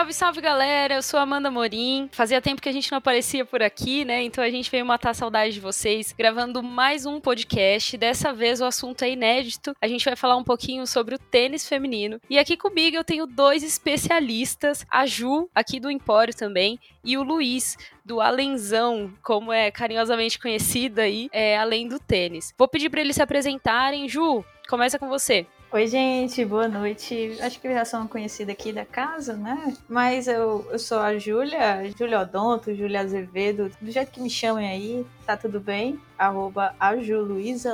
Salve, salve galera, eu sou Amanda Morim. Fazia tempo que a gente não aparecia por aqui, né? Então a gente veio matar a saudade de vocês, gravando mais um podcast. Dessa vez o assunto é inédito. A gente vai falar um pouquinho sobre o tênis feminino. E aqui comigo eu tenho dois especialistas, a Ju, aqui do Empório também, e o Luiz, do Alenzão, como é carinhosamente conhecido aí, é, além do tênis. Vou pedir para eles se apresentarem. Ju, começa com você. Oi, gente, boa noite. Acho que já uma conhecida aqui da casa, né? Mas eu, eu sou a Júlia, Júlia Odonto, Júlia Azevedo, do jeito que me chamem aí, tá tudo bem? Arroba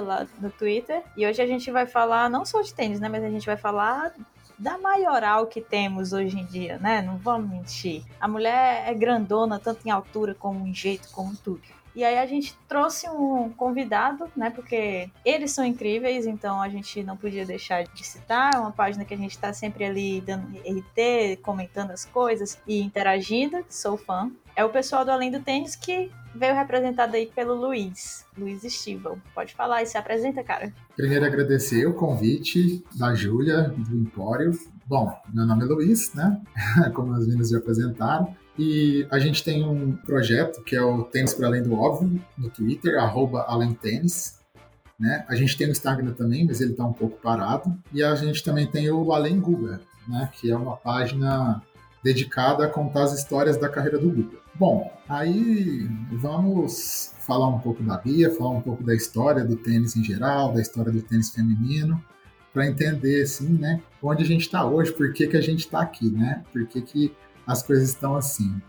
lá no Twitter. E hoje a gente vai falar não só de tênis, né? Mas a gente vai falar da maioral que temos hoje em dia, né? Não vamos mentir. A mulher é grandona, tanto em altura como em jeito, como tudo. E aí a gente trouxe um convidado, né? Porque eles são incríveis, então a gente não podia deixar de citar. É uma página que a gente está sempre ali dando RT, comentando as coisas e interagindo. Sou fã. É o pessoal do Além do Tênis que veio representado aí pelo Luiz, Luiz Estival. Pode falar e se apresenta, cara. Primeiro agradecer o convite da Júlia, do Empório. Bom, meu nome é Luiz, né? Como as meninas já apresentaram. E a gente tem um projeto que é o Tênis para Além do Óbvio, no Twitter, arroba. Né? A gente tem o Instagram também, mas ele está um pouco parado. E a gente também tem o Além Guga, né? que é uma página dedicada a contar as histórias da carreira do Guga. Bom, aí vamos falar um pouco da Bia, falar um pouco da história do tênis em geral, da história do tênis feminino, para entender assim, né, onde a gente está hoje, por que, que a gente está aqui, né? Por que, que as coisas estão assim.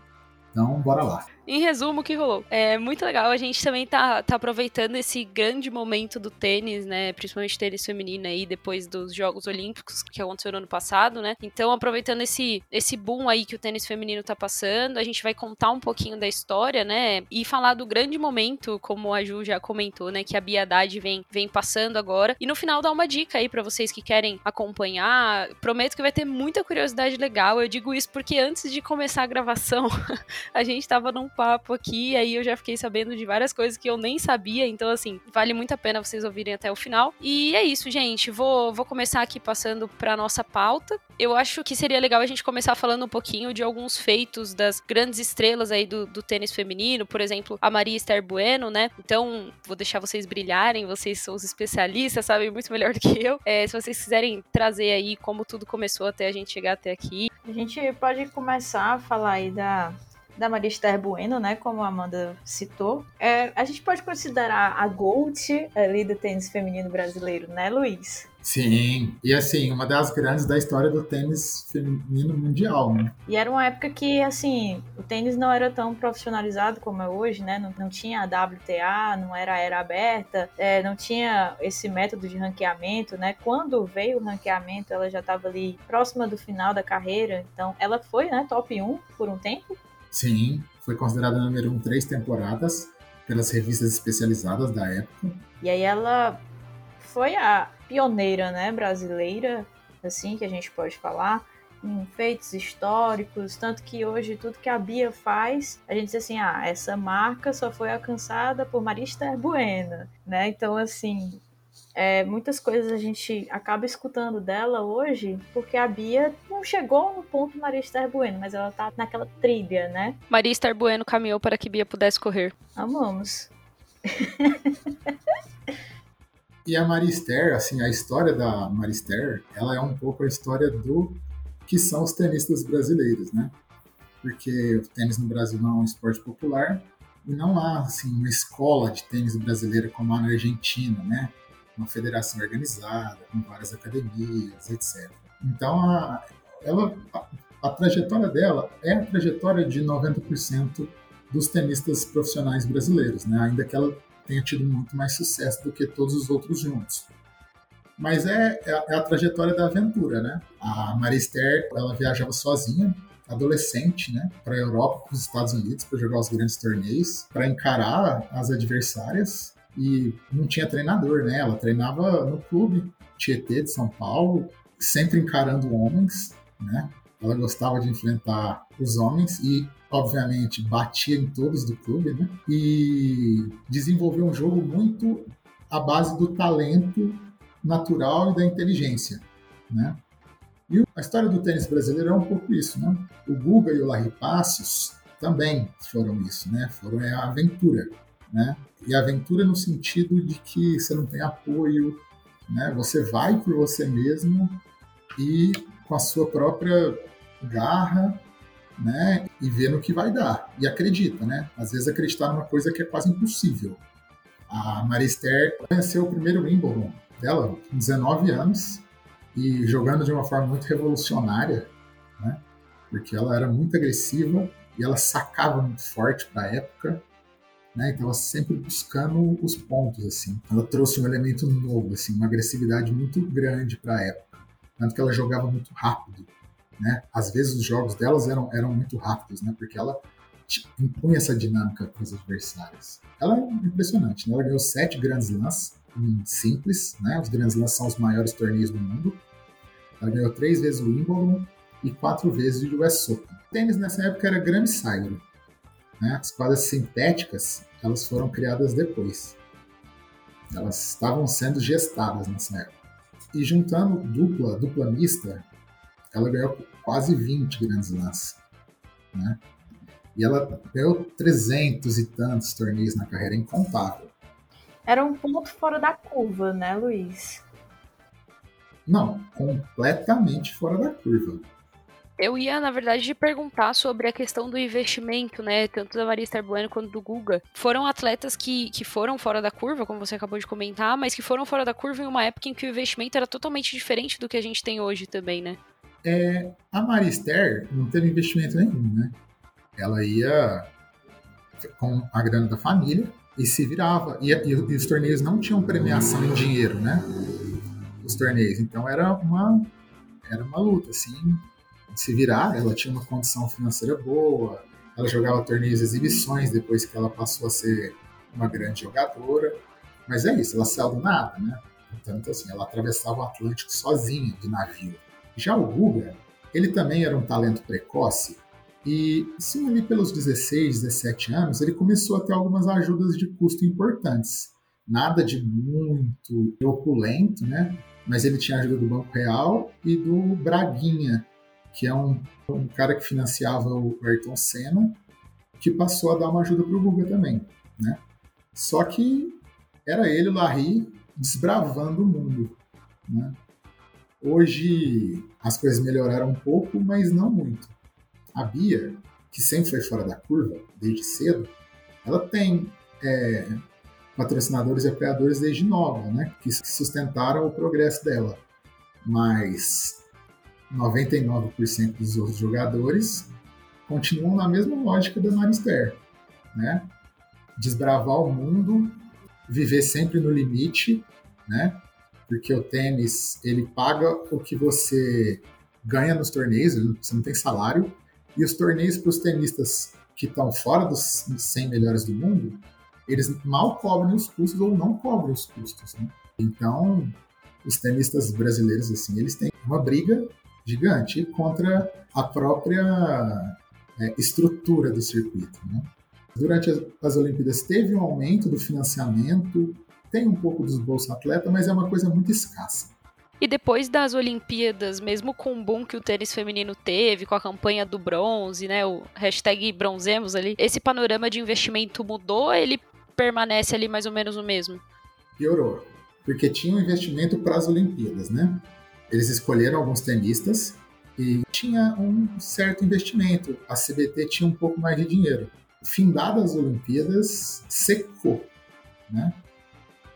Então, bora lá. Em resumo, o que rolou? É muito legal. A gente também tá, tá aproveitando esse grande momento do tênis, né? Principalmente tênis feminino aí, depois dos Jogos Olímpicos que aconteceu no ano passado, né? Então, aproveitando esse, esse boom aí que o tênis feminino tá passando, a gente vai contar um pouquinho da história, né? E falar do grande momento, como a Ju já comentou, né? Que a Bia Haddad vem, vem passando agora. E no final, dar uma dica aí para vocês que querem acompanhar. Prometo que vai ter muita curiosidade legal. Eu digo isso porque antes de começar a gravação, a gente tava num papo aqui, aí eu já fiquei sabendo de várias coisas que eu nem sabia, então assim, vale muito a pena vocês ouvirem até o final. E é isso, gente, vou, vou começar aqui passando para nossa pauta. Eu acho que seria legal a gente começar falando um pouquinho de alguns feitos das grandes estrelas aí do, do tênis feminino, por exemplo, a Maria Esther Bueno, né? Então, vou deixar vocês brilharem, vocês são os especialistas, sabem muito melhor do que eu. É, se vocês quiserem trazer aí como tudo começou até a gente chegar até aqui. A gente pode começar a falar aí da, da Maria Esther Bueno, né, como a Amanda citou. É, a gente pode considerar a Gold ali do tênis feminino brasileiro, né, Luiz? Sim, e assim, uma das grandes da história do tênis feminino mundial, né? E era uma época que, assim, o tênis não era tão profissionalizado como é hoje, né? Não, não tinha a WTA, não era a era aberta, é, não tinha esse método de ranqueamento, né? Quando veio o ranqueamento, ela já estava ali próxima do final da carreira, então ela foi, né, top 1 por um tempo, Sim, foi considerada número um três temporadas pelas revistas especializadas da época. E aí ela foi a pioneira, né, brasileira, assim que a gente pode falar, em feitos históricos, tanto que hoje tudo que a Bia faz, a gente diz assim, ah, essa marca só foi alcançada por Marista Buena, né? Então, assim, é, muitas coisas a gente acaba escutando dela hoje, porque a Bia não chegou no ponto Maria Esther Bueno, mas ela tá naquela trilha, né? Maria Esther Bueno caminhou para que Bia pudesse correr. Amamos. e a Marister, assim, a história da Marister, ela é um pouco a história do que são os tenistas brasileiros, né? Porque o tênis no Brasil não é um esporte popular e não há, assim, uma escola de tênis brasileira como há na Argentina, né? Uma federação organizada, com várias academias, etc. Então, a, ela, a, a trajetória dela é a trajetória de 90% dos tenistas profissionais brasileiros, né? ainda que ela tenha tido muito mais sucesso do que todos os outros juntos. Mas é, é, a, é a trajetória da aventura, né? A Maria Esther, ela viajava sozinha, adolescente, né, para a Europa, para os Estados Unidos, para jogar os grandes torneios, para encarar as adversárias e não tinha treinador, né? Ela treinava no clube Tietê de São Paulo, sempre encarando homens, né? Ela gostava de enfrentar os homens e, obviamente, batia em todos do clube, né? E desenvolveu um jogo muito à base do talento natural e da inteligência, né? E a história do tênis brasileiro é um pouco isso, né? O Guga e o Larry Passos também foram isso, né? Foram a aventura, né? E aventura no sentido de que você não tem apoio, né? Você vai por você mesmo e com a sua própria garra, né? E vê no que vai dar. E acredita, né? Às vezes acreditar numa coisa que é quase impossível. A Marister venceu o primeiro Wimbledon dela com 19 anos e jogando de uma forma muito revolucionária, né? Porque ela era muito agressiva e ela sacava muito forte para a época, né? Então ela sempre buscando os pontos assim. Ela trouxe um elemento novo, assim, uma agressividade muito grande para a época, tanto que ela jogava muito rápido, né? Às vezes os jogos delas eram eram muito rápidos, né? Porque ela impunha essa dinâmica para os adversários. Ela é impressionante, né? Ela ganhou sete grandes em simples, né? Os grandes lãs são os maiores torneios do mundo. Ela ganhou três vezes o Wimbledon e quatro vezes o US Open. O tênis nessa época era grande side. Né? As quadras sintéticas elas foram criadas depois. Elas estavam sendo gestadas nessa época. E juntando dupla, dupla mista, ela ganhou quase 20 grandes lãs. Né? E ela ganhou 300 e tantos torneios na carreira, incontável. Era um ponto fora da curva, né, Luiz? Não, completamente fora da curva. Eu ia, na verdade, perguntar sobre a questão do investimento, né? Tanto da Maria Esther Bueno quanto do Guga. Foram atletas que, que foram fora da curva, como você acabou de comentar, mas que foram fora da curva em uma época em que o investimento era totalmente diferente do que a gente tem hoje também, né? É, a Maria Esther não teve investimento nenhum, né? Ela ia com a grana da família e se virava. E, e, e os torneios não tinham premiação em dinheiro, né? Os torneios. Então era uma, era uma luta, assim, se virar. Ela tinha uma condição financeira boa, ela jogava torneios e exibições depois que ela passou a ser uma grande jogadora. Mas é isso, ela saiu do nada, né? Portanto, assim, ela atravessava o Atlântico sozinha de navio. Já o Guga, ele também era um talento precoce e, sim, ali pelos 16, 17 anos, ele começou a ter algumas ajudas de custo importantes. Nada de muito opulento, né? Mas ele tinha ajuda do Banco Real e do Braguinha, que é um, um cara que financiava o Ayrton Senna, que passou a dar uma ajuda para o Guga também, né? Só que era ele, o Larry, desbravando o mundo, né? Hoje as coisas melhoraram um pouco, mas não muito. A Bia, que sempre foi fora da curva, desde cedo, ela tem é, patrocinadores e apoiadores desde nova, né? Que sustentaram o progresso dela. Mas 99% dos outros jogadores continuam na mesma lógica da Marister, né? Desbravar o mundo, viver sempre no limite, né? Porque o tênis, ele paga o que você ganha nos torneios, você não tem salário, e os torneios para os tenistas que estão fora dos 100 melhores do mundo, eles mal cobrem os custos ou não cobrem os custos, né? Então, os tenistas brasileiros, assim, eles têm uma briga gigante contra a própria é, estrutura do circuito. Né? Durante as, as Olimpíadas teve um aumento do financiamento, tem um pouco dos bolsos atleta, mas é uma coisa muito escassa. E depois das Olimpíadas, mesmo com o boom que o tênis feminino teve, com a campanha do bronze, né, o hashtag bronzemos ali, esse panorama de investimento mudou ele permanece ali mais ou menos o mesmo? Piorou, porque tinha um investimento para as Olimpíadas, né? Eles escolheram alguns tenistas e tinha um certo investimento. A CBT tinha um pouco mais de dinheiro. Findadas as Olimpíadas, secou, né?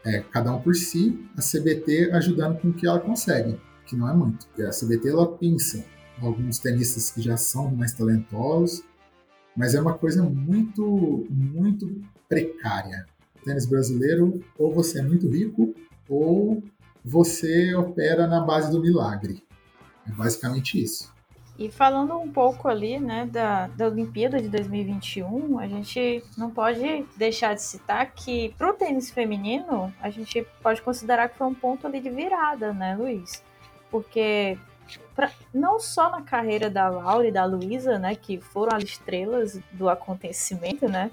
É, cada um por si, a CBT ajudando com o que ela consegue, que não é muito. A CBT ela pensa alguns tenistas que já são mais talentosos, mas é uma coisa muito, muito precária. O tênis brasileiro, ou você é muito rico, ou você opera na base do milagre. É basicamente isso. E falando um pouco ali, né, da, da Olimpíada de 2021, a gente não pode deixar de citar que para o tênis feminino, a gente pode considerar que foi um ponto ali de virada, né, Luiz? Porque pra, não só na carreira da Laura e da Luísa, né, que foram as estrelas do acontecimento, né,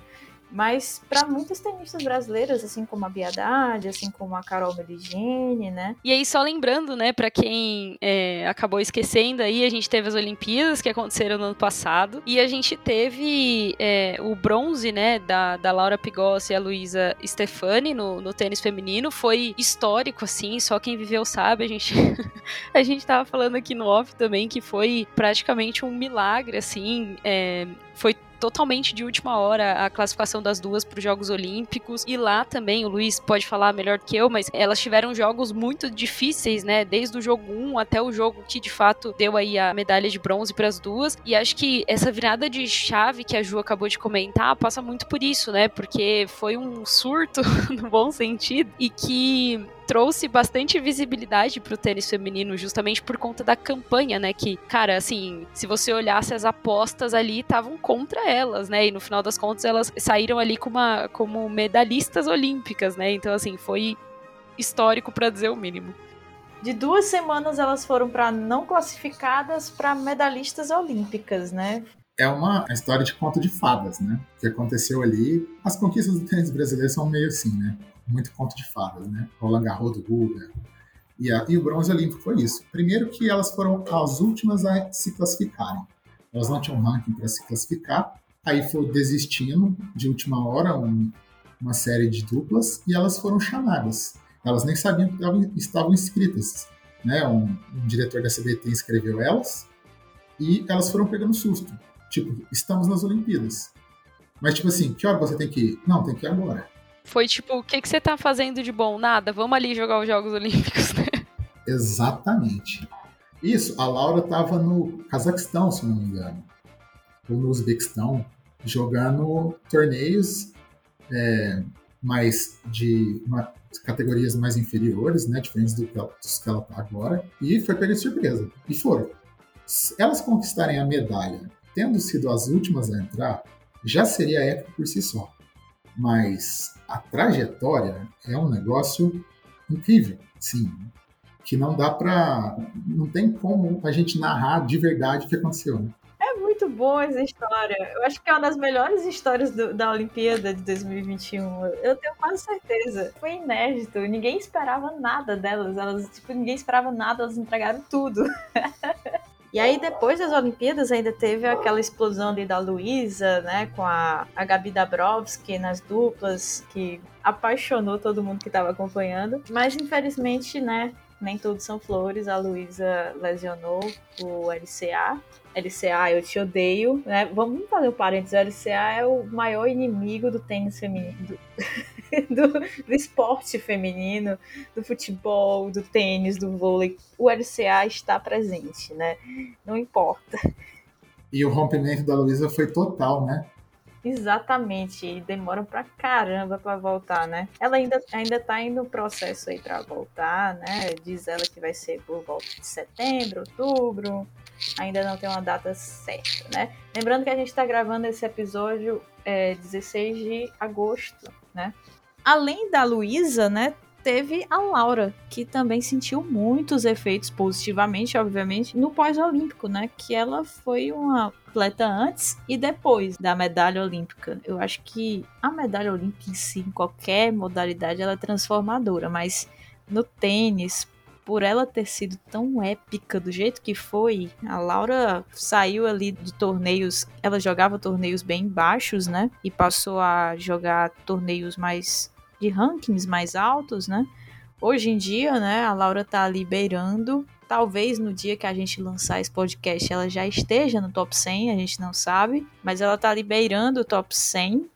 Mas para muitas tenistas brasileiras, assim como a Biadade, assim como a Carol Meligene, né? E aí, só lembrando, né, para quem é, acabou esquecendo aí, a gente teve as Olimpíadas que aconteceram no ano passado e a gente teve é, o bronze, né, da, da Laura Pigossi e a Luísa Stefani no, no tênis feminino. Foi histórico, assim, só quem viveu sabe. A gente, a gente tava falando aqui no off também que foi praticamente um milagre, assim. É, foi totalmente de última hora a classificação das duas para os Jogos Olímpicos. E lá também, o Luiz pode falar melhor que eu, mas elas tiveram jogos muito difíceis, né? Desde o jogo 1 até o jogo que de fato deu aí a medalha de bronze para as duas. E acho que essa virada de chave que a Ju acabou de comentar passa muito por isso, né? Porque foi um surto, no bom sentido, e que trouxe bastante visibilidade pro tênis feminino, justamente por conta da campanha, né? Que, cara, assim, se você olhasse as apostas ali, estavam contra elas, né? E no final das contas, elas saíram ali como, uma, como medalhistas olímpicas, né? Então, assim, foi histórico para dizer o mínimo. De duas semanas elas foram para não classificadas para medalhistas olímpicas, né? é uma história de conto de fadas, né? O que aconteceu ali. As conquistas do tênis brasileiro são meio assim, né? Muito conto de fadas, né? Roland Garros do Guga. E, a, e o bronze olímpico foi isso. Primeiro que elas foram as últimas a se classificarem. Elas não tinham ranking para se classificar. Aí foi desistindo de última hora um, uma série de duplas e elas foram chamadas. Elas nem sabiam que estavam, inscritas. Né? Um, um diretor da CBT escreveu elas e elas foram pegando susto. Tipo, estamos nas Olimpíadas. Mas, tipo assim, que hora você tem que ir? Não, tem que ir agora. Foi tipo, o que, que você tá fazendo de bom? Nada, vamos ali jogar os Jogos Olímpicos, né? Exatamente. Isso, a Laura tava no Cazaquistão, se não me engano. Ou no Uzbequistão, jogando torneios é, mais de uma, categorias mais inferiores, né? Diferentes do que, ela, dos que ela tá agora. E foi pega de surpresa. E foram. Se elas conquistarem a medalha, tendo sido as últimas a entrar, já seria épico por si só mas a trajetória é um negócio incrível, sim, que não dá para, não tem como a gente narrar de verdade o que aconteceu. Né? É muito boa essa história. Eu acho que é uma das melhores histórias do, da Olimpíada de 2021. Eu tenho quase certeza. Foi inédito. Ninguém esperava nada delas. Elas, tipo, ninguém esperava nada. Elas entregaram tudo. E aí, depois das Olimpíadas, ainda teve aquela explosão ali da Luísa, né, com a, a Gabi Dabrowski nas duplas, que apaixonou todo mundo que estava acompanhando. Mas, infelizmente, né, nem tudo são flores. A Luísa lesionou o LCA. LCA, eu te odeio, né? Vamos fazer um parênteses. O LCA é o maior inimigo do tênis feminino, do, do, do, esporte feminino, do futebol, do tênis, do vôlei. O LCA está presente, né? Não importa. E o rompimento da Luísa foi total, né? Exatamente, e demoram pra caramba pra voltar, né? Ela ainda, ainda tá indo no processo aí pra voltar, né? Diz ela que vai ser por volta de setembro, outubro. Ainda não tem uma data certa, né? Lembrando que a gente tá gravando esse episódio é, 16 de agosto, né? Além da Luísa, né? teve a Laura, que também sentiu muitos efeitos positivamente, obviamente, no pós-olímpico, né? Que ela foi uma atleta antes e depois da medalha olímpica. Eu acho que a medalha olímpica em si, em qualquer modalidade, ela é transformadora, mas no tênis, por ela ter sido tão épica do jeito que foi, a Laura saiu ali de torneios, ela jogava torneios bem baixos, né? E passou a jogar torneios mais de rankings mais altos, né? Hoje em dia, né, a Laura tá ali beirando. Talvez no dia que a gente lançar esse podcast ela já esteja no top 100, a gente não sabe. Mas ela tá ali beirando o top 100,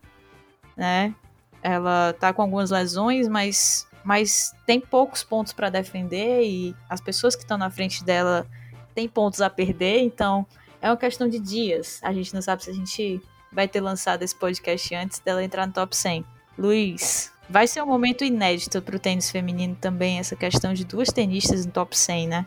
né? Ela tá com algumas lesões, mas, mas tem poucos pontos para defender e as pessoas que estão na frente dela têm pontos a perder. Então é uma questão de dias. A gente não sabe se a gente vai ter lançado esse podcast antes dela entrar no top 100. Luiz, Vai ser um momento inédito para o tênis feminino também, essa questão de duas tenistas no top 100, né?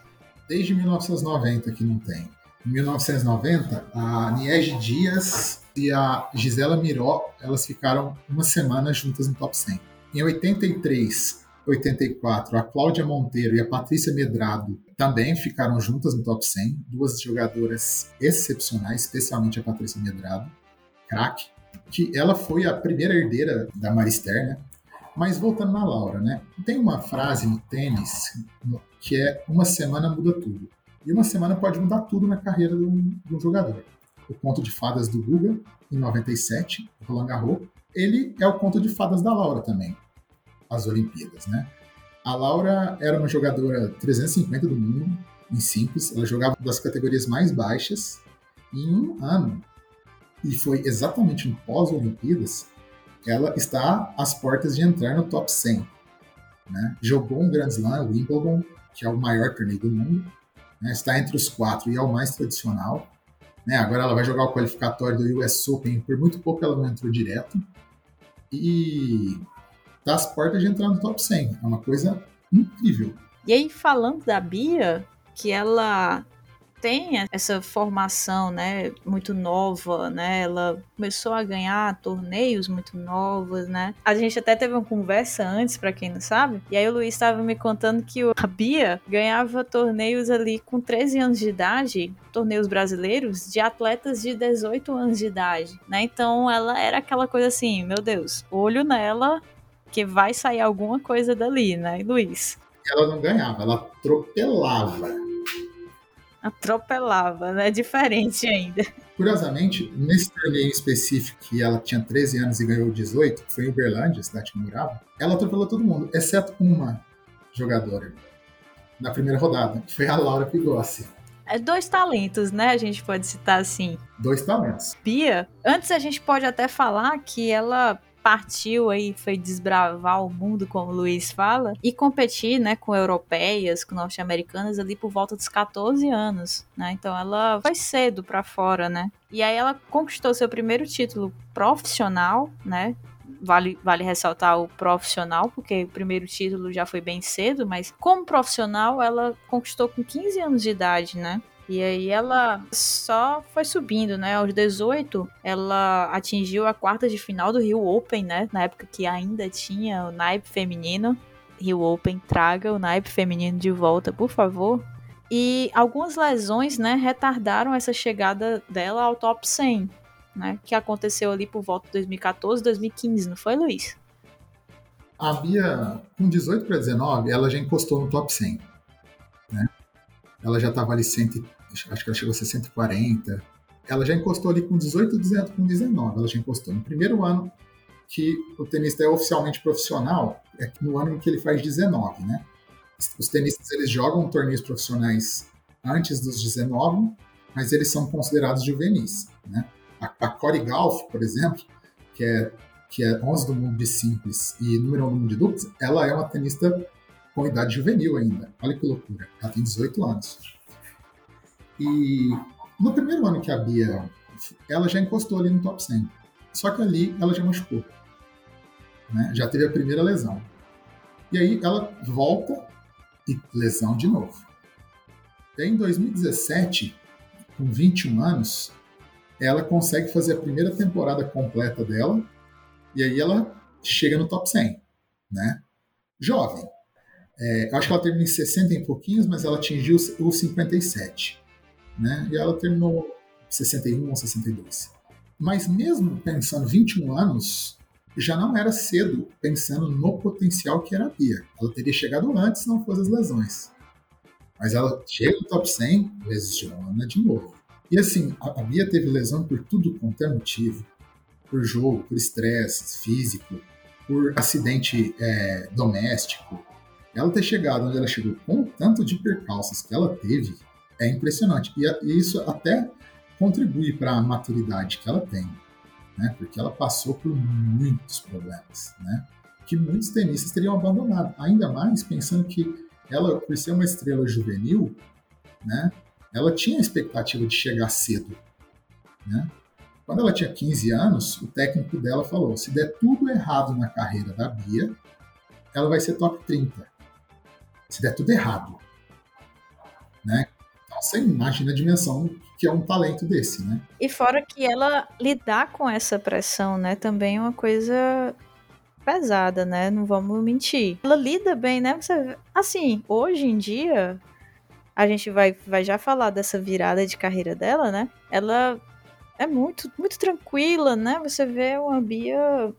Desde 1990 que não tem. Em 1990, a Niege Dias e a Gisela Miró, elas ficaram uma semana juntas no top 100. Em 83, 84, a Cláudia Monteiro e a Patrícia Medrado também ficaram juntas no top 100, duas jogadoras excepcionais, especialmente a Patrícia Medrado, craque. que ela foi a primeira herdeira da Marister, né? Mas voltando na Laura, né? Tem uma frase no tênis que é uma semana muda tudo. E uma semana pode mudar tudo na carreira de um, de um jogador. O conto de fadas do Guga, em 97, Roland Garros, ele é o conto de fadas da Laura também, as Olimpíadas, né? A Laura era uma jogadora 350 do mundo, em simples, ela jogava das categorias mais baixas, em um ano, e foi exatamente no pós-Olimpíadas, ela está às portas de entrar no top 100. Né? Jogou um Grand Slam, Wimbledon, que é o maior torneio do mundo, né? está entre os quatro e é o mais tradicional. Né? Agora ela vai jogar o qualificatório do US Open, por muito pouco ela não entrou direto. E está às portas de entrar no top 100. É uma coisa incrível. E aí, falando da Bia, que ela tem essa formação, né, muito nova, né? Ela começou a ganhar torneios muito novos, né? A gente até teve uma conversa antes, para quem não sabe, e aí o Luiz estava me contando que a Bia ganhava torneios ali com 13 anos de idade, torneios brasileiros de atletas de 18 anos de idade, né? Então ela era aquela coisa assim, meu Deus, olho nela que vai sair alguma coisa dali, né, Luiz? Ela não ganhava, ela atropelava atropelava, né? Diferente ainda. Curiosamente, nesse torneio específico que ela tinha 13 anos e ganhou 18, que foi em Uberlândia, cidade que morava, ela atropelou todo mundo, exceto uma jogadora na primeira rodada, que foi a Laura Pigossi. É dois talentos, né? A gente pode citar assim. Dois talentos. Pia, antes a gente pode até falar que ela partiu aí, foi desbravar o mundo, como o Luiz fala, e competir, né, com europeias, com norte-americanas ali por volta dos 14 anos, né? Então ela foi cedo para fora, né? E aí ela conquistou seu primeiro título profissional, né? Vale, vale ressaltar o profissional, porque o primeiro título já foi bem cedo, mas como profissional ela conquistou com 15 anos de idade, né? E aí ela só foi subindo, né? Aos 18, ela atingiu a quarta de final do Rio Open, né? Na época que ainda tinha o naipe feminino. Rio Open, traga o naipe feminino de volta, por favor. E algumas lesões, né, retardaram essa chegada dela ao top 100, né? Que aconteceu ali por volta de 2014, 2015, não foi, Luiz? A Bia, com 18 para 19, ela já encostou no top 100, né? Ela já estava ali 100, acho que ela chegou a 640. Ela já encostou ali com 18, 19, com 19, ela já encostou. No primeiro ano que o tenista é oficialmente profissional, é no ano em que ele faz 19, né? Os tenistas eles jogam torneios profissionais antes dos 19, mas eles são considerados juvenis, né? A, a Corey Golf, por exemplo, que é que é 11 do mundo de simples e número 1 do mundo de duplas, ela é uma tenista com idade juvenil ainda. Olha que loucura. Ela tem 18 anos. E no primeiro ano que a Bia, ela já encostou ali no top 100. Só que ali ela já machucou. Né? Já teve a primeira lesão. E aí ela volta e lesão de novo. E aí, em 2017, com 21 anos, ela consegue fazer a primeira temporada completa dela e aí ela chega no top 100, né? Jovem. É, acho que ela termina em 60 e pouquinhos, mas ela atingiu os 57 né? E ela terminou 61 ou 62. Mas mesmo pensando 21 anos, já não era cedo pensando no potencial que era a Bia. Ela teria chegado antes se não fosse as lesões. Mas ela chega no top 100, lesiona de novo. E assim, a Bia teve lesão por tudo quanto é motivo. Por jogo, por estresse físico, por acidente é, doméstico. Ela ter chegado onde ela chegou com o tanto de percalços que ela teve, é impressionante. E isso até contribui para a maturidade que ela tem, né? Porque ela passou por muitos problemas, né? Que muitos tenistas teriam abandonado. Ainda mais pensando que ela, por ser uma estrela juvenil, né? Ela tinha a expectativa de chegar cedo, né? Quando ela tinha 15 anos, o técnico dela falou: se der tudo errado na carreira da Bia, ela vai ser top 30. Se der tudo errado. Né? Você imagina a dimensão que é um talento desse, né? E fora que ela lidar com essa pressão, né, também é uma coisa pesada, né? Não vamos mentir. Ela lida bem, né? Você, assim, hoje em dia, a gente vai, vai já falar dessa virada de carreira dela, né? Ela é muito, muito tranquila, né? Você vê uma Bia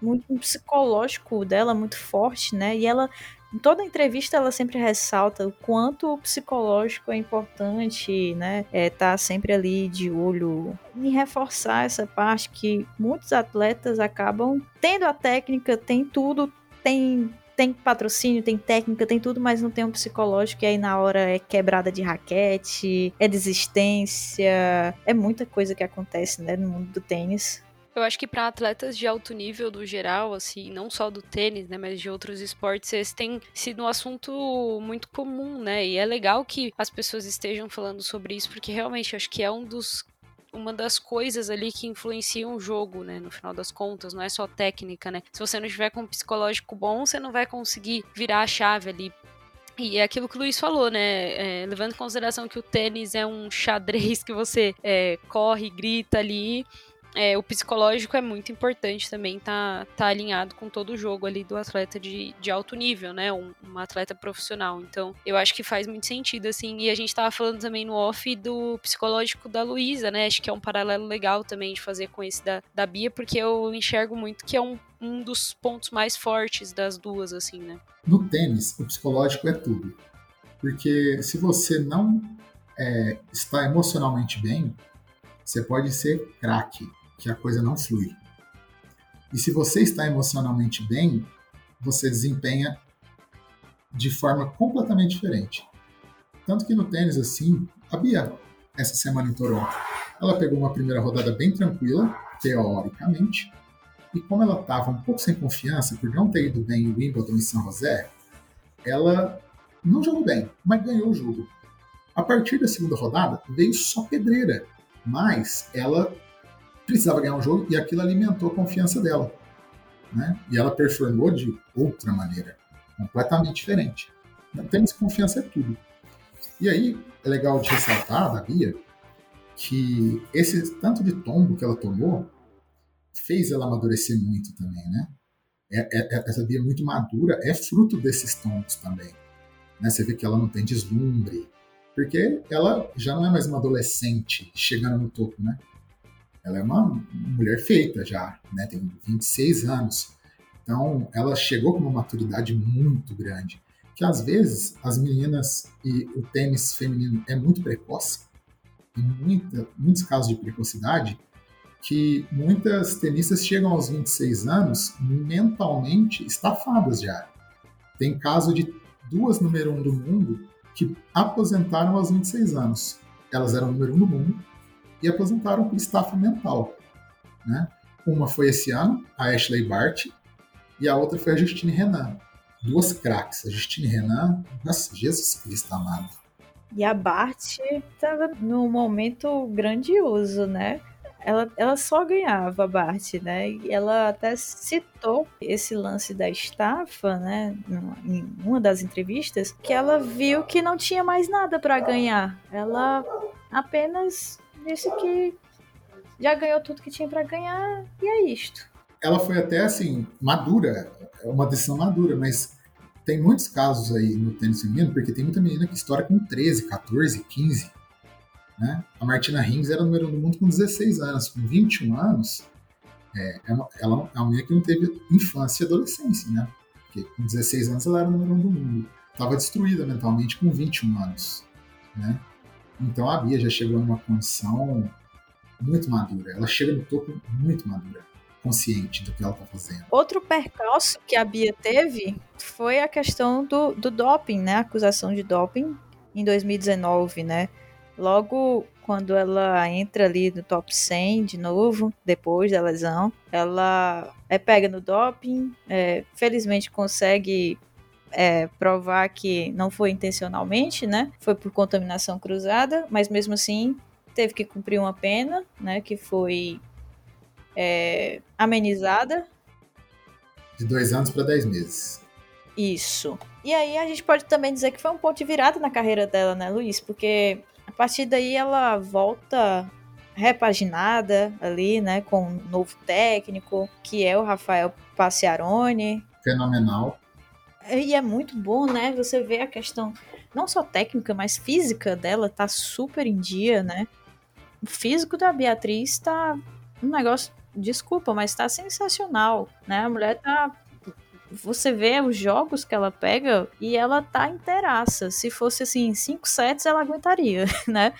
muito um psicológico dela muito forte, né? E ela em toda entrevista ela sempre ressalta o quanto o psicológico é importante, né? É tá sempre ali de olho em reforçar essa parte que muitos atletas acabam tendo a técnica, tem tudo, tem tem patrocínio, tem técnica, tem tudo, mas não tem um psicológico, e aí na hora é quebrada de raquete, é desistência, é muita coisa que acontece, né, no mundo do tênis. Eu acho que para atletas de alto nível do geral, assim, não só do tênis, né, mas de outros esportes, esse tem sido um assunto muito comum, né? E é legal que as pessoas estejam falando sobre isso, porque realmente acho que é um dos uma das coisas ali que influenciam o jogo, né? No final das contas, não é só técnica, né? Se você não tiver com um psicológico bom, você não vai conseguir virar a chave ali. E é aquilo que o Luiz falou, né? É, levando em consideração que o tênis é um xadrez que você é, corre, grita ali é, o psicológico é muito importante também, tá, tá alinhado com todo o jogo ali do atleta de, de alto nível, né? Um, um atleta profissional. Então, eu acho que faz muito sentido, assim. E a gente tava falando também no off do psicológico da Luísa, né? Acho que é um paralelo legal também de fazer com esse da, da Bia, porque eu enxergo muito que é um, um dos pontos mais fortes das duas, assim, né? No tênis, o psicológico é tudo. Porque se você não é, está emocionalmente bem, você pode ser craque que a coisa não flui. E se você está emocionalmente bem, você desempenha de forma completamente diferente. Tanto que no tênis, assim, a Bia, essa semana em Toronto, ela pegou uma primeira rodada bem tranquila, teoricamente, e como ela estava um pouco sem confiança por não ter ido bem em Wimbledon e São José, ela não jogou bem, mas ganhou o jogo. A partir da segunda rodada, veio só pedreira, mas ela precisava ganhar um jogo e aquilo alimentou a confiança dela. Né? E ela performou de outra maneira, completamente diferente. Não tênis confiança é tudo. E aí é legal de ressaltar da Bia que esse tanto de tombo que ela tomou fez ela amadurecer muito também, né? É, é, é essa Bia muito madura é fruto desses tombos também. Né? Você vê que ela não tem deslumbre, porque ela já não é mais uma adolescente chegando no topo, né? Ela é uma mulher feita já, né? Tem 26 anos. Então, ela chegou com uma maturidade muito grande. Que às vezes as meninas e o tênis feminino é muito precoce, tem muita, muitos casos de precocidade, que muitas tenistas chegam aos 26 anos mentalmente estafadas já. Tem caso de duas número um do mundo que aposentaram aos 26 anos. Elas eram número um do mundo, e aposentaram por estafa mental. Né? Uma foi esse ano, a Ashley Bart, e a outra foi a Justine Renan. Duas craques, a Justine Renan, nossa, Jesus Cristo amado. E a Bart estava num momento grandioso, né? Ela, ela só ganhava a Bart, né? E ela até citou esse lance da estafa, né? Em uma das entrevistas, que ela viu que não tinha mais nada para ganhar. Ela apenas disse que já ganhou tudo que tinha para ganhar e é isto. Ela foi até assim, madura, é uma decisão madura, mas tem muitos casos aí no tênis feminino, porque tem muita menina que estoura com 13, 14, 15. Né? A Martina Hingis era número um do mundo com 16 anos, com 21 anos. É, é uma, ela é uma menina que não teve infância e adolescência, né? Porque com 16 anos ela era número um do mundo. Estava destruída mentalmente com 21 anos, né? Então a Bia já chegou numa condição muito madura. Ela chega no topo muito madura, consciente do que ela está fazendo. Outro percalço que a Bia teve foi a questão do, do doping, né? A acusação de doping em 2019, né? Logo quando ela entra ali no top 100 de novo, depois da lesão, ela é pega no doping, é, felizmente consegue é, provar que não foi intencionalmente, né? Foi por contaminação cruzada, mas mesmo assim teve que cumprir uma pena, né? Que foi é, amenizada. De dois anos para dez meses. Isso. E aí a gente pode também dizer que foi um ponto de virada na carreira dela, né, Luiz? Porque a partir daí ela volta repaginada ali, né, com um novo técnico, que é o Rafael Passiarone. Fenomenal. E é muito bom, né? Você vê a questão não só técnica, mas física dela tá super em dia, né? o físico da Beatriz tá um negócio, desculpa, mas tá sensacional, né? A mulher tá você vê os jogos que ela pega e ela tá inteiraça. Se fosse assim, cinco sets, ela aguentaria, né?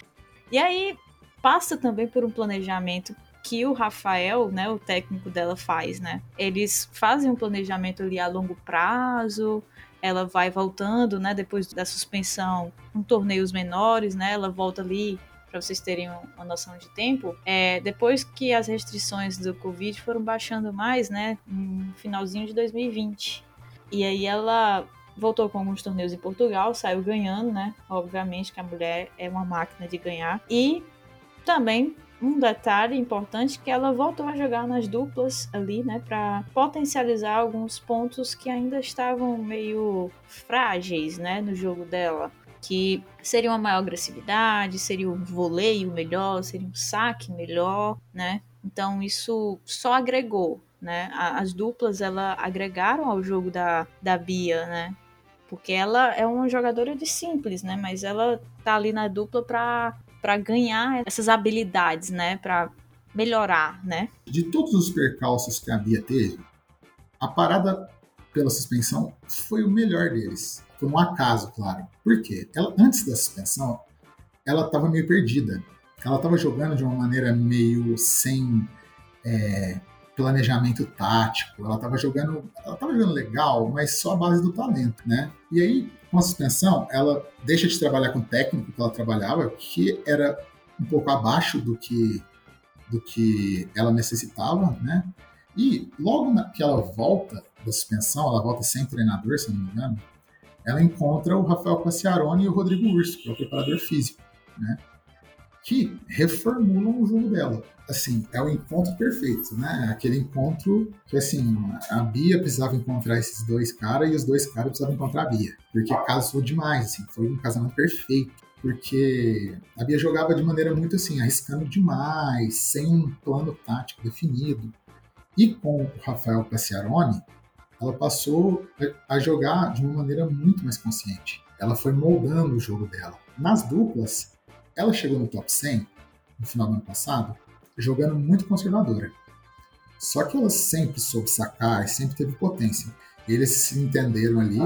E aí passa também por um planejamento que o Rafael, né, o técnico dela faz, né? Eles fazem um planejamento ali a longo prazo, ela vai voltando, né, depois da suspensão, em torneios menores, né? Ela volta ali para vocês terem uma noção de tempo, é, depois que as restrições do Covid foram baixando mais, né, no finalzinho de 2020. E aí ela voltou com alguns torneios em Portugal, saiu ganhando, né? Obviamente que a mulher é uma máquina de ganhar. E também um detalhe importante que ela voltou a jogar nas duplas ali, né, para potencializar alguns pontos que ainda estavam meio frágeis, né, no jogo dela, que seria uma maior agressividade, seria um voleio melhor, seria um saque melhor, né? Então isso só agregou, né? As duplas ela agregaram ao jogo da, da Bia, né? Porque ela é uma jogadora de simples, né? Mas ela tá ali na dupla para para ganhar essas habilidades, né? Para melhorar, né? De todos os percalços que a Bia teve, a parada pela suspensão foi o melhor deles. Foi um acaso, claro. Por quê? Ela, antes da suspensão, ela estava meio perdida. Ela estava jogando de uma maneira meio sem é, planejamento tático. Ela estava jogando, ela jogando legal, mas só a base do talento, né? E aí com a suspensão, ela deixa de trabalhar com o técnico que ela trabalhava, que era um pouco abaixo do que, do que ela necessitava, né? E logo que ela volta da suspensão, ela volta sem treinador, se não me engano, ela encontra o Rafael Passiaroni e o Rodrigo Urso, que é o preparador físico, né? Que reformulam o jogo dela assim, é o encontro perfeito, né? Aquele encontro que, assim, a Bia precisava encontrar esses dois caras e os dois caras precisavam encontrar a Bia. Porque casou demais, assim, foi um casamento perfeito. Porque a Bia jogava de maneira muito assim, arriscando demais, sem um plano tático definido. E com o Rafael Passiaroni, ela passou a jogar de uma maneira muito mais consciente. Ela foi moldando o jogo dela. Nas duplas, ela chegou no top 100 no final do ano passado jogando muito conservadora. Só que ela sempre soube sacar e sempre teve potência. Eles se entenderam ali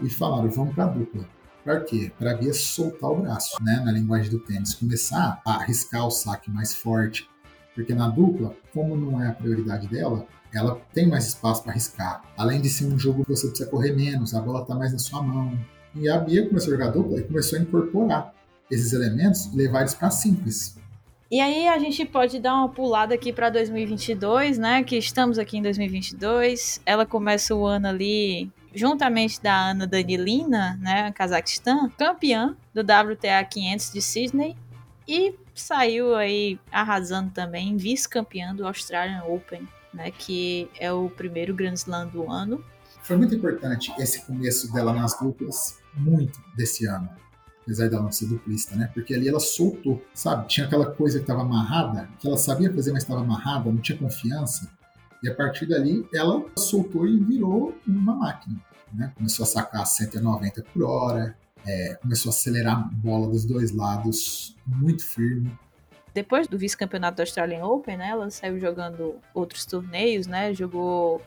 e falaram: vamos para dupla. Para quê? Para a Bia soltar o braço, né? Na linguagem do tênis, começar a arriscar o saque mais forte. Porque na dupla, como não é a prioridade dela, ela tem mais espaço para arriscar. Além de ser um jogo que você precisa correr menos, a bola está mais na sua mão. E a Bia começou a jogar dupla e começou a incorporar esses elementos e levar eles para simples. E aí a gente pode dar uma pulada aqui para 2022, né? Que estamos aqui em 2022. Ela começa o ano ali juntamente da Ana Danilina, né, Cazaquistão, campeã do WTA 500 de Sydney e saiu aí arrasando também, vice-campeã do Australian Open, né, que é o primeiro Grand Slam do ano. Foi muito importante esse começo dela nas duplas, muito desse ano apesar dela não ser duplista, né? Porque ali ela soltou, sabe? Tinha aquela coisa que estava amarrada, que ela sabia fazer, mas estava amarrada, não tinha confiança. E a partir dali, ela soltou e virou uma máquina, né? Começou a sacar 190 por hora, é, começou a acelerar a bola dos dois lados muito firme. Depois do vice-campeonato do Australian Open, né, ela saiu jogando outros torneios, né? Jogou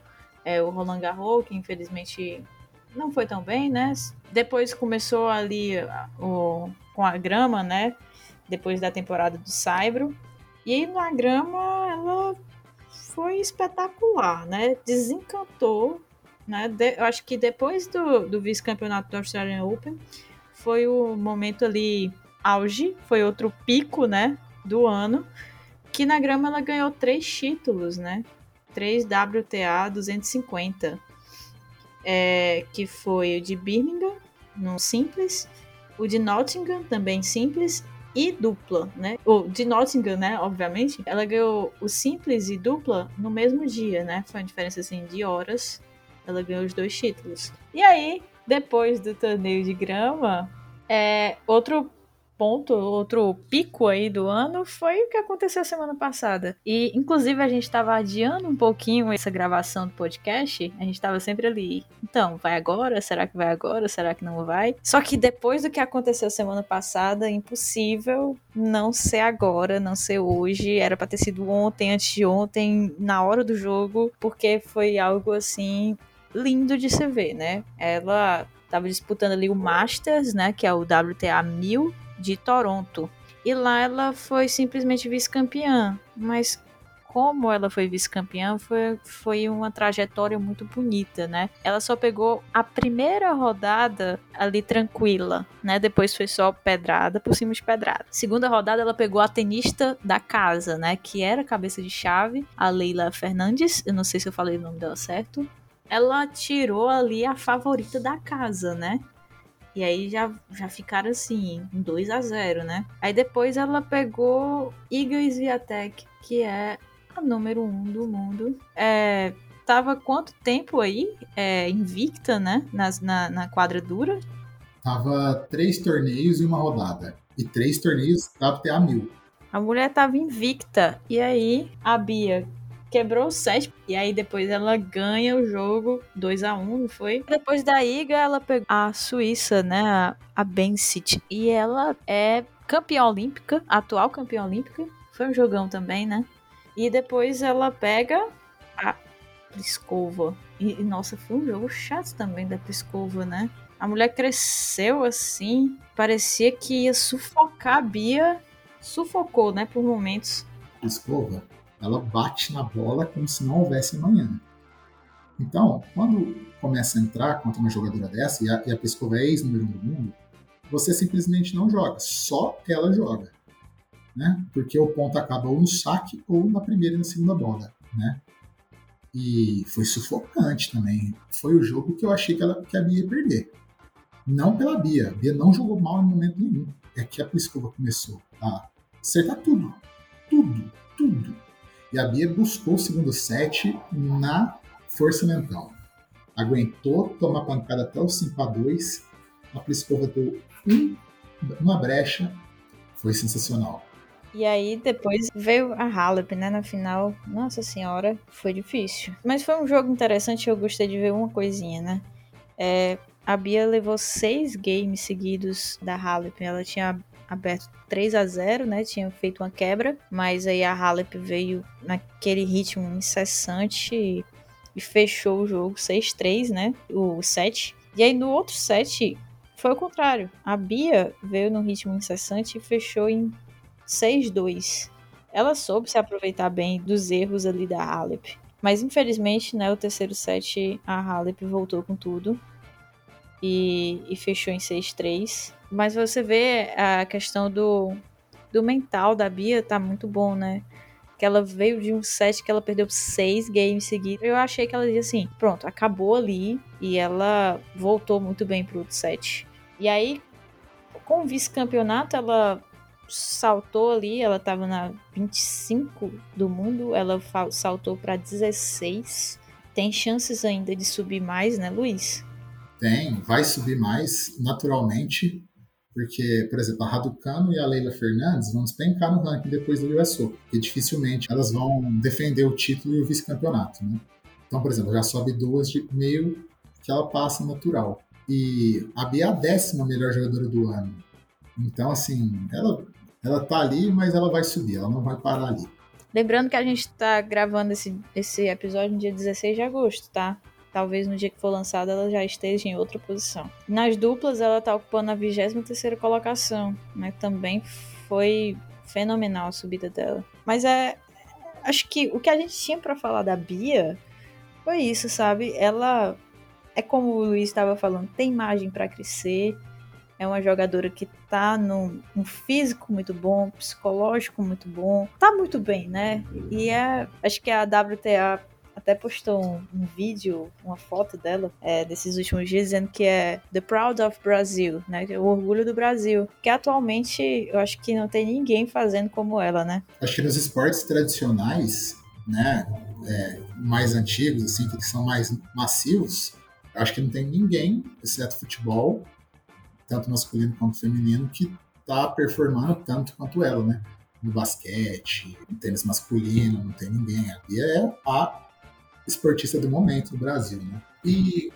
é, o Roland Garros, que infelizmente não foi tão bem, né? Depois começou ali o, com a grama, né? Depois da temporada do Saibro. E na grama ela foi espetacular, né? Desencantou, né? De, eu acho que depois do, do vice-campeonato do Australian Open foi o momento ali auge, foi outro pico, né? Do ano. Que na grama ela ganhou três títulos, né? 3 WTA 250 é, que foi o de Birmingham, no simples, o de Nottingham, também simples, e dupla, né? O de Nottingham, né? Obviamente, ela ganhou o simples e dupla no mesmo dia, né? Foi uma diferença assim de horas. Ela ganhou os dois títulos. E aí, depois do torneio de grama, é outro ponto, outro pico aí do ano foi o que aconteceu semana passada. E, inclusive, a gente estava adiando um pouquinho essa gravação do podcast. A gente estava sempre ali. Então, vai agora? Será que vai agora? Será que não vai? Só que depois do que aconteceu semana passada, impossível não ser agora, não ser hoje. Era para ter sido ontem, antes de ontem, na hora do jogo, porque foi algo assim lindo de se ver, né? Ela estava disputando ali o Masters, né, que é o WTA 1000 de Toronto. E lá ela foi simplesmente vice-campeã, mas como ela foi vice-campeã, foi, foi uma trajetória muito bonita, né? Ela só pegou a primeira rodada ali tranquila, né? Depois foi só pedrada por cima de pedrada. Segunda rodada, ela pegou a tenista da casa, né? Que era cabeça de chave, a Leila Fernandes. Eu não sei se eu falei o nome dela certo. Ela tirou ali a favorita da casa, né? E aí já, já ficaram assim, 2 a 0 né? Aí depois ela pegou Iga Swiatek, que é a número 1 um do mundo. É, tava quanto tempo aí é, invicta, né? Nas, na, na quadra dura? Tava três torneios e uma rodada. E três torneios WTA mil. A mulher tava invicta. E aí a Bia quebrou o set. E aí depois ela ganha o jogo 2 a 1 não foi? Depois da Iga, ela pegou a Suíça, né? A Bensit. E ela é campeã olímpica, atual campeã olímpica. Foi um jogão também, né? E depois ela pega a Pliskova. E, nossa, foi um jogo chato também da Pliskova, né? A mulher cresceu assim, parecia que ia sufocar a Bia. Sufocou, né, por momentos. Pliskova ela bate na bola como se não houvesse amanhã. Então, quando começa a entrar contra uma jogadora dessa, e a, e a Pescova é ex-número um do mundo, você simplesmente não joga, só ela joga. Né? Porque o ponto acaba ou no saque ou na primeira e na segunda bola. Né? E foi sufocante também. Foi o jogo que eu achei que, ela, que a Bia ia perder. Não pela Bia. A Bia não jogou mal em momento nenhum. É que a Pliskova começou a acertar tudo. Tudo. Tudo. E a Bia buscou o segundo set na força mental. Aguentou tomar pancada até o 5 a 2 A Pliskova deu um, uma brecha. Foi sensacional. E aí depois veio a Halep, né, na final. Nossa senhora, foi difícil. Mas foi um jogo interessante, eu gostei de ver uma coisinha, né? É, a Bia levou seis games seguidos da Halep. Ela tinha aberto 3 a 0 né? Tinha feito uma quebra, mas aí a Halep veio naquele ritmo incessante e, e fechou o jogo 6-3, né? O set. E aí no outro set foi o contrário. A Bia veio no ritmo incessante e fechou em 6-2. Ela soube se aproveitar bem dos erros ali da Halep. Mas infelizmente, né, o terceiro set a Halep voltou com tudo e, e fechou em 6-3. Mas você vê a questão do, do mental da Bia tá muito bom, né? Que ela veio de um set que ela perdeu seis games seguidos. Eu achei que ela ia assim, pronto, acabou ali e ela voltou muito bem pro outro set. E aí, com o vice-campeonato, ela saltou ali, ela tava na 25 do mundo, ela saltou para 16. Tem chances ainda de subir mais, né, Luiz? Tem, vai subir mais naturalmente, porque, por exemplo, a Raducano e a Leila Fernandes vão despencar no ranking depois do US Open, porque dificilmente elas vão defender o título e o vice-campeonato, né? Então, por exemplo, já sobe duas de meio que ela passa natural. E a Bia é a décima melhor jogadora do ano. Então, assim, ela, ela tá ali, mas ela vai subir, ela não vai parar ali. Lembrando que a gente tá gravando esse, esse episódio no dia 16 de agosto, tá? Talvez no dia que for lançada ela já esteja em outra posição. Nas duplas, ela está ocupando a 23 colocação, né? Também foi fenomenal a subida dela. Mas é. Acho que o que a gente tinha para falar da Bia foi isso, sabe? Ela é como o Luiz estava falando, tem margem para crescer. É uma jogadora que tá num, num, físico muito bom, psicológico muito bom. Tá muito bem, né? E é, acho que a WTA até postou um, um vídeo, uma foto dela é, desses últimos dias, dizendo que é The Proud of Brazil, né? É o orgulho do Brasil. Que atualmente eu acho que não tem ninguém fazendo como ela, né? Acho que nos esportes tradicionais, né? É, mais antigos, assim, que são mais massivos, acho que não tem ninguém, exceto futebol, tanto masculino quanto feminino, que tá performando tanto quanto ela, né? No basquete, no tênis masculino, não tem ninguém. Bia é a esportista do momento no Brasil, né? E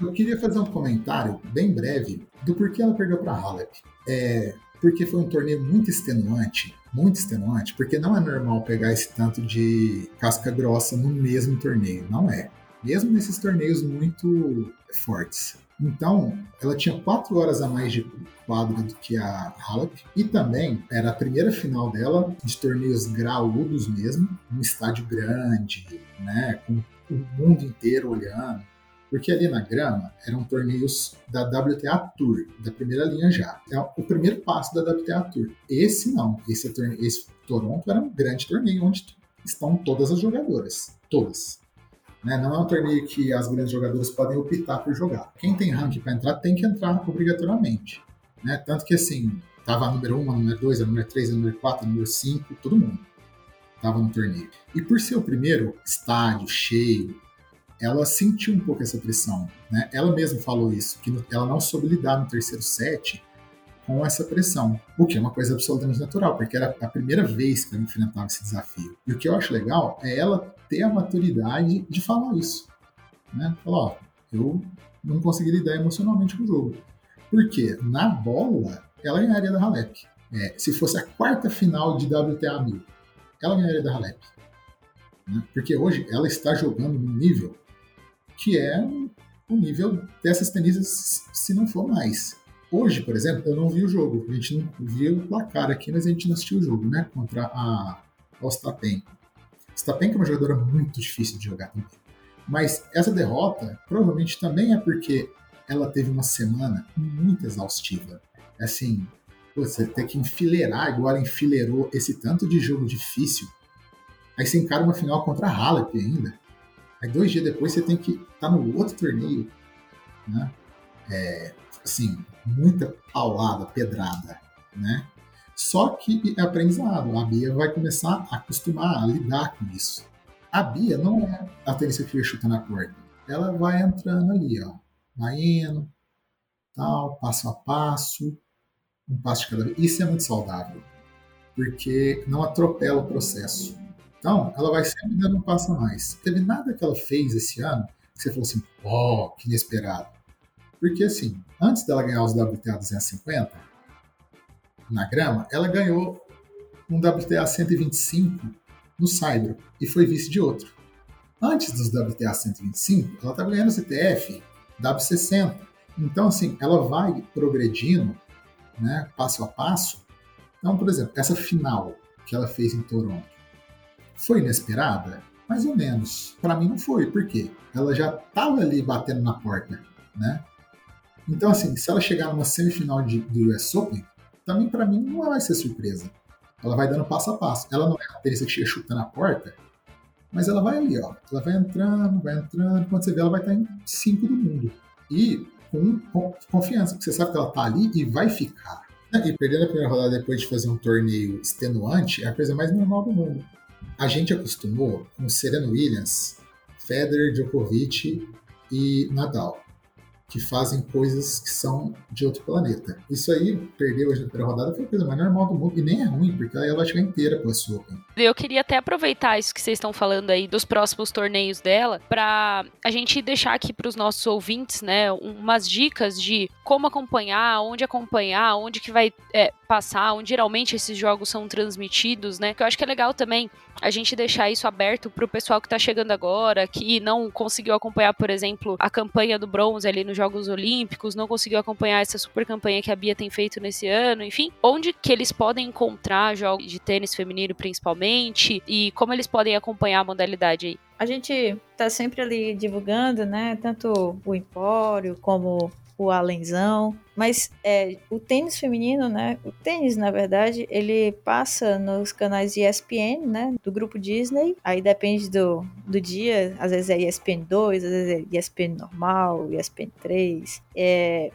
eu queria fazer um comentário bem breve do porquê ela perdeu para Halep. É, porque foi um torneio muito extenuante, muito extenuante, porque não é normal pegar esse tanto de casca grossa no mesmo torneio, não é. Mesmo nesses torneios muito fortes. Então, ela tinha quatro horas a mais de quadra do que a Halep e também era a primeira final dela de torneios graúdos mesmo, um estádio grande, né, com o mundo inteiro olhando. Porque ali na grama eram torneios da WTA Tour, da primeira linha já. É o primeiro passo da WTA Tour. Esse não. Esse, torneio, esse Toronto era um grande torneio onde estão todas as jogadoras. Todas. Né? Não é um torneio que as grandes jogadoras podem optar por jogar. Quem tem ranking para entrar tem que entrar obrigatoriamente. Né? Tanto que assim, tava a número 1, a número 2, a número 3, a número 4, a número 5, todo mundo estava no torneio. E por ser o primeiro estádio cheio, ela sentiu um pouco essa pressão. Né? Ela mesma falou isso, que ela não soube lidar no terceiro set com essa pressão, o que é uma coisa absolutamente natural, porque era a primeira vez que ela enfrentava esse desafio. E o que eu acho legal é ela ter a maturidade de falar isso. Né? Falar, ó, eu não consegui lidar emocionalmente com o jogo. Porque na bola, ela ganharia da Halep. É, se fosse a quarta final de WTA 1000, ela ganharia da Halep. Né? Porque hoje ela está jogando num nível que é o nível dessas tenistas, se não for mais. Hoje, por exemplo, eu não vi o jogo. A gente não viu o placar aqui, mas a gente não assistiu o jogo, né? Contra a, a Ostapenko. Ostapenko é uma jogadora muito difícil de jogar também. Mas essa derrota provavelmente também é porque ela teve uma semana muito exaustiva. Assim, você ter que enfileirar, igual ela enfileirou esse tanto de jogo difícil. Aí você encara uma final contra a Halep ainda. Aí dois dias depois você tem que estar tá no outro torneio, né? É, assim, muita paulada, pedrada, né? Só que é aprendizado. A Bia vai começar a acostumar a lidar com isso. A Bia não é a tenista que chuta na porta. Ela vai entrando ali, ó. Vai indo, tal, passo a passo, um passo de cada vez. Isso é muito saudável, porque não atropela o processo. Então, ela vai sempre dando um passo a mais. Teve nada que ela fez esse ano que você falou assim, oh, que inesperado. Porque, assim, antes dela ganhar os WTA 250, na grama, ela ganhou um WTA 125 no Saibro e foi vice de outro. Antes dos WTA 125, ela estava ganhando CTF W60. Então, assim, ela vai progredindo, né, passo a passo. Então, por exemplo, essa final que ela fez em Toronto, foi inesperada? Mais ou menos. Para mim não foi, por quê? Ela já estava ali batendo na porta, né? Então, assim, se ela chegar numa semifinal de, do US Open, também para mim não vai ser surpresa. Ela vai dando passo a passo. Ela não é a Teresa que chega chutando a porta, mas ela vai ali, ó. Ela vai entrando, vai entrando. Quando você vê, ela vai estar em 5 do mundo. E com, confiança, porque você sabe que ela tá ali e vai ficar. E perdendo a primeira rodada depois de fazer um torneio extenuante é a coisa mais normal do mundo. A gente acostumou com Serena Williams, Federer, Djokovic e Nadal que fazem coisas que são de outro planeta. Isso aí, perder hoje na primeira rodada, foi a coisa mais normal do mundo, e nem é ruim, porque ela vai chegar inteira a sua. Eu queria até aproveitar isso que vocês estão falando aí dos próximos torneios dela, para a gente deixar aqui para os nossos ouvintes, né, umas dicas de como acompanhar, onde acompanhar, onde que vai é, passar, onde geralmente esses jogos são transmitidos, né, que eu acho que é legal também a gente deixar isso aberto para o pessoal que está chegando agora, que não conseguiu acompanhar, por exemplo, a campanha do bronze ali nos Jogos Olímpicos, não conseguiu acompanhar essa super campanha que a Bia tem feito nesse ano, enfim, onde que eles podem encontrar jogos de tênis feminino principalmente e como eles podem acompanhar a modalidade aí? A gente tá sempre ali divulgando, né, tanto o Empório como o Alenzão. Mas é, o tênis feminino, né? O tênis, na verdade, ele passa nos canais ESPN, né? Do grupo Disney. Aí depende do, do dia. Às vezes é ESPN 2, às vezes é ESPN normal, ESPN 3. É,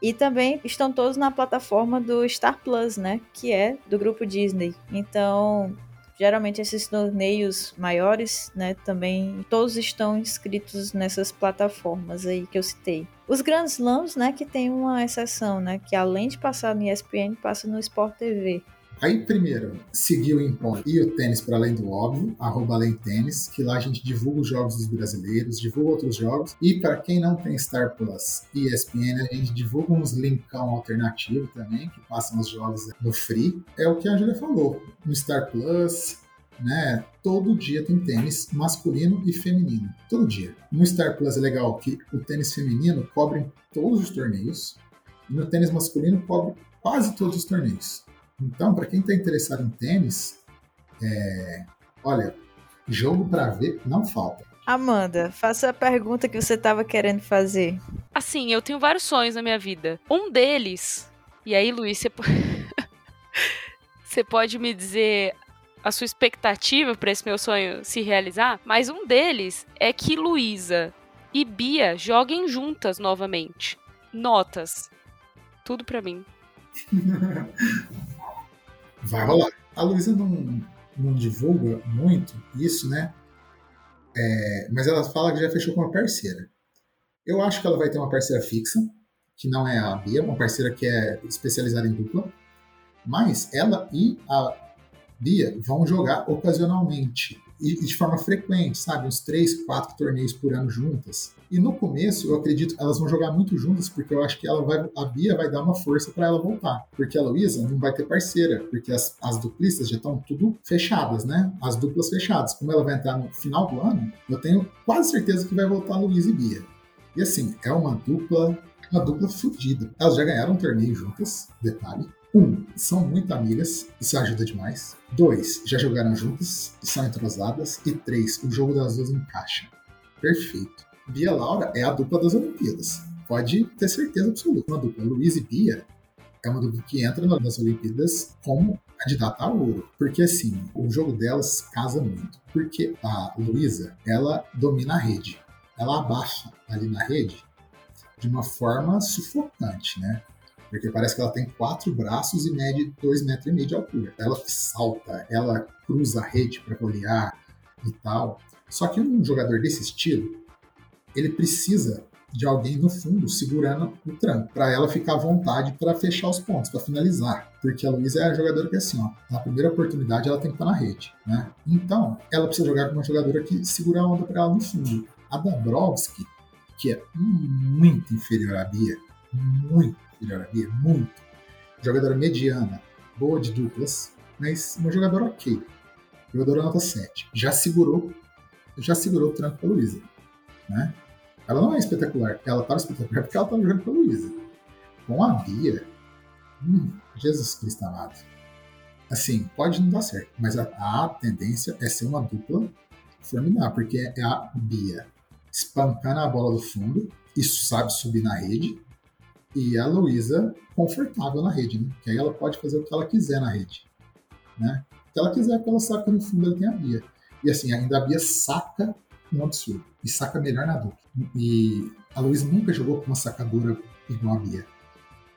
e também estão todos na plataforma do Star Plus, né? Que é do grupo Disney. Então, geralmente esses torneios maiores, né, também todos estão inscritos nessas plataformas aí que eu citei. Os grandes slams, né, que tem uma exceção, né, que além de passar no ESPN, passa no Sport TV. Aí, primeiro, seguir o Impor e o Tênis para Além do Óbvio, arroba Além Tênis, que lá a gente divulga os jogos dos brasileiros, divulga outros jogos. E para quem não tem Star Plus e ESPN, a gente divulga uns linkão alternativo também, que passam os jogos no free. É o que a Julia falou. No Star Plus, né? Todo dia tem tênis masculino e feminino. Todo dia. No Star Plus é legal que o tênis feminino cobre todos os torneios. E no tênis masculino cobre quase todos os torneios. Então, para quem está interessado em tênis, é, olha, jogo para ver não falta. Amanda, faça a pergunta que você estava querendo fazer. Assim, eu tenho vários sonhos na minha vida. Um deles, e aí, Luiz, você, você pode me dizer a sua expectativa para esse meu sonho se realizar, mas um deles é que Luísa e Bia joguem juntas novamente. Notas. Tudo para mim. vai rolar. A Luísa não, não divulga muito isso, né? É, mas ela fala que já fechou com uma parceira. Eu acho que ela vai ter uma parceira fixa, que não é a Bia, uma parceira que é especializada em dupla. Mas ela e a Bia vão jogar ocasionalmente e, de forma frequente, sabe? Uns três, quatro torneios por ano juntas. E no começo, eu acredito elas vão jogar muito juntas, porque eu acho que ela vai, a Bia vai dar uma força para ela voltar. Porque a Luísa não vai ter parceira, porque as, as duplistas já estão tudo fechadas, né? As duplas fechadas. Como ela vai entrar no final do ano, eu tenho quase certeza que vai voltar Luísa e Bia. E assim, é uma dupla, uma dupla fodida. Elas já ganharam um torneio juntas, detalhe. Um, são muito amigas, isso ajuda demais. Dois, já jogaram juntas e são entrosadas. E três, o jogo das duas encaixa. Perfeito. Bia Laura é a dupla das Olimpíadas. Pode ter certeza absoluta. Uma dupla Luiz e Bia é uma dupla que entra nas Olimpíadas como candidata a ouro. Porque assim, o jogo delas casa muito. Porque a Luísa, ela domina a rede. Ela abaixa ali na rede de uma forma sufocante, né? Porque parece que ela tem quatro braços e mede dois metros e meio de altura. Ela salta, ela cruza a rede para golear e tal. Só que um jogador desse estilo, ele precisa de alguém no fundo segurando o tranco, para ela ficar à vontade para fechar os pontos, para finalizar. Porque a Luísa é a jogadora que, assim, ó, na primeira oportunidade ela tem que estar na rede, né? Então, ela precisa jogar com uma jogadora que segura a onda para ela no fundo. A Dabrowski, que é muito inferior à Bia, muito melhoraria muito. Jogadora mediana, boa de duplas, mas uma jogadora ok. Jogadora nota 7. Já segurou, já segurou o tranco com a Luísa. Né? Ela não é espetacular. Ela estava espetacular porque ela estava jogando com a Luísa. Com a Bia, hum, Jesus Cristo amado. Assim, pode não dar certo, mas a, a tendência é ser uma dupla formidável, porque é a Bia espancando a bola do fundo, isso sabe subir na rede, e a Luísa confortável na rede, né? Que aí ela pode fazer o que ela quiser na rede, né? O que ela quiser, porque ela sabe que no fundo ela tem a Bia. E assim, ainda a Bia saca um absurdo. E saca melhor na dupla. E a Luísa nunca jogou com uma sacadora igual a Bia.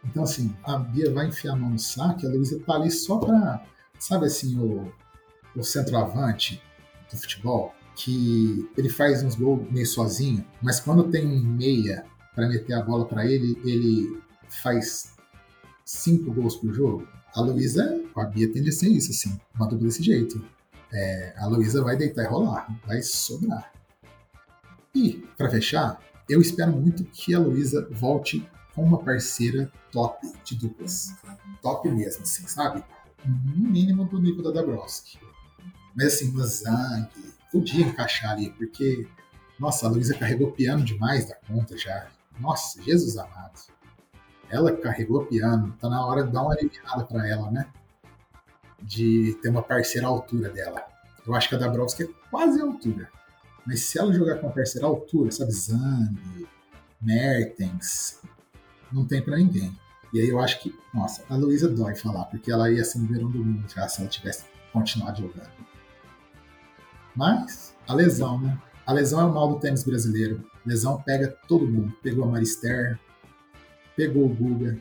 Então, assim, a Bia vai enfiar a mão no saque, a Luísa tá ali só pra, sabe assim, o, o centroavante do futebol, que ele faz uns gols meio sozinho, mas quando tem um meia para meter a bola para ele, ele faz cinco gols por jogo. A Luísa, a Bia tende a ser isso, assim, uma dupla desse jeito. É, a Luísa vai deitar e rolar, vai sobrar. E, para fechar, eu espero muito que a Luísa volte com uma parceira top de duplas. Top mesmo, assim, sabe? No mínimo do nível da Dabrowski. Mas assim, uma Zang podia encaixar ali, porque, nossa, a Luísa carregou piano demais da conta já. Nossa, Jesus amado. Ela carregou piano, tá na hora de dar uma aliviada para ela, né? De ter uma parceira à altura dela. Eu acho que a Dabrowski é quase à altura. Mas se ela jogar com uma parceira à altura, sabe, Zang, Mertens, não tem para ninguém. E aí eu acho que, nossa, a Luísa dói falar, porque ela ia ser no verão do mundo já se ela tivesse continuado jogando. Mas, a lesão, né? A lesão é o mal do tênis brasileiro. Lesão pega todo mundo. Pegou a Marister, pegou o Guga,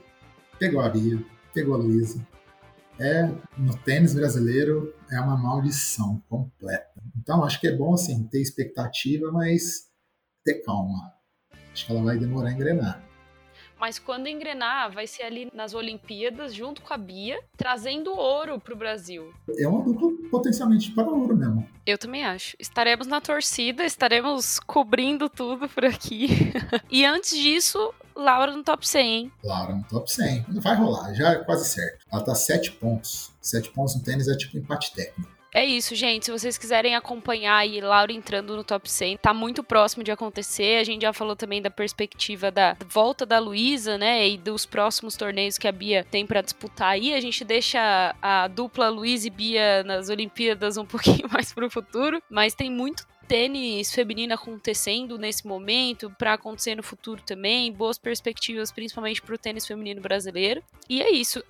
pegou a Bia, pegou a Luísa. é no tênis brasileiro é uma maldição completa. Então acho que é bom assim ter expectativa, mas ter calma. Acho que ela vai demorar a engrenar. Mas quando engrenar, vai ser ali nas Olimpíadas, junto com a Bia, trazendo ouro pro Brasil. É uma dupla potencialmente para ouro mesmo. Eu também acho. Estaremos na torcida, estaremos cobrindo tudo por aqui. e antes disso, Laura no top 100, hein? Laura no top 100. Vai rolar, já é quase certo. Ela tá 7 pontos. 7 pontos no tênis é tipo empate técnico. É isso, gente. Se vocês quiserem acompanhar aí Laura entrando no top 100, tá muito próximo de acontecer. A gente já falou também da perspectiva da volta da Luísa, né? E dos próximos torneios que a Bia tem para disputar aí. A gente deixa a dupla Luísa e Bia nas Olimpíadas um pouquinho mais pro futuro, mas tem muito tênis feminino acontecendo nesse momento, para acontecer no futuro também, boas perspectivas, principalmente para o tênis feminino brasileiro. E é isso.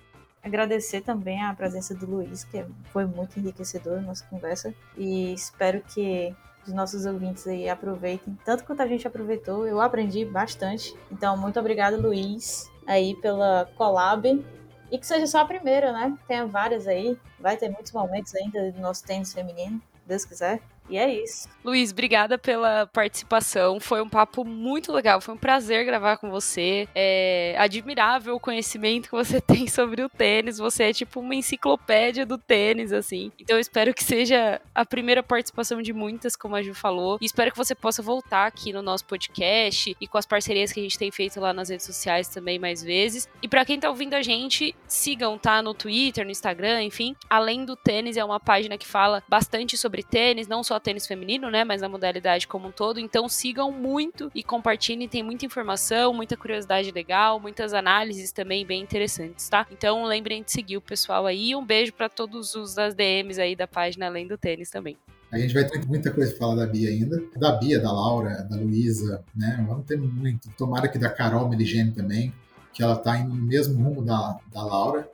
Agradecer também a presença do Luiz, que foi muito enriquecedor a nossa conversa. E espero que os nossos ouvintes aí aproveitem. Tanto quanto a gente aproveitou, eu aprendi bastante. Então, muito obrigado, Luiz, aí pela collab. E que seja só a primeira, né? Tenha várias aí. Vai ter muitos momentos ainda do nosso tênis feminino, Deus quiser. E é isso. Luiz, obrigada pela participação. Foi um papo muito legal. Foi um prazer gravar com você. É admirável o conhecimento que você tem sobre o tênis. Você é tipo uma enciclopédia do tênis, assim. Então eu espero que seja a primeira participação de muitas, como a Ju falou. E espero que você possa voltar aqui no nosso podcast e com as parcerias que a gente tem feito lá nas redes sociais também mais vezes. E para quem tá ouvindo a gente, sigam, tá? No Twitter, no Instagram, enfim. Além do tênis, é uma página que fala bastante sobre tênis, não só tênis feminino, né? Mas na modalidade como um todo. Então sigam muito e compartilhem. Tem muita informação, muita curiosidade legal, muitas análises também bem interessantes, tá? Então lembrem de seguir o pessoal aí. Um beijo para todos os das DMs aí da página Além do Tênis também. A gente vai ter muita coisa pra falar da Bia ainda. Da Bia, da Laura, da Luísa, né? Vamos ter muito. Tomara que da Carol Meligene também, que ela tá indo no mesmo rumo da, da Laura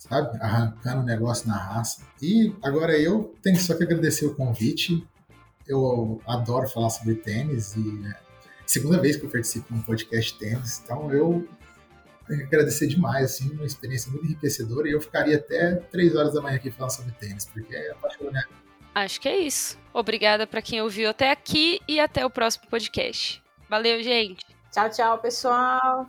sabe? Arrancando o negócio na raça. E agora eu tenho só que agradecer o convite. Eu adoro falar sobre tênis e é segunda vez que eu participo num podcast tênis, então eu tenho que agradecer demais, assim, uma experiência muito enriquecedora e eu ficaria até três horas da manhã aqui falando sobre tênis, porque é apaixonante. Acho que é isso. Obrigada para quem ouviu até aqui e até o próximo podcast. Valeu, gente. Tchau, tchau, pessoal.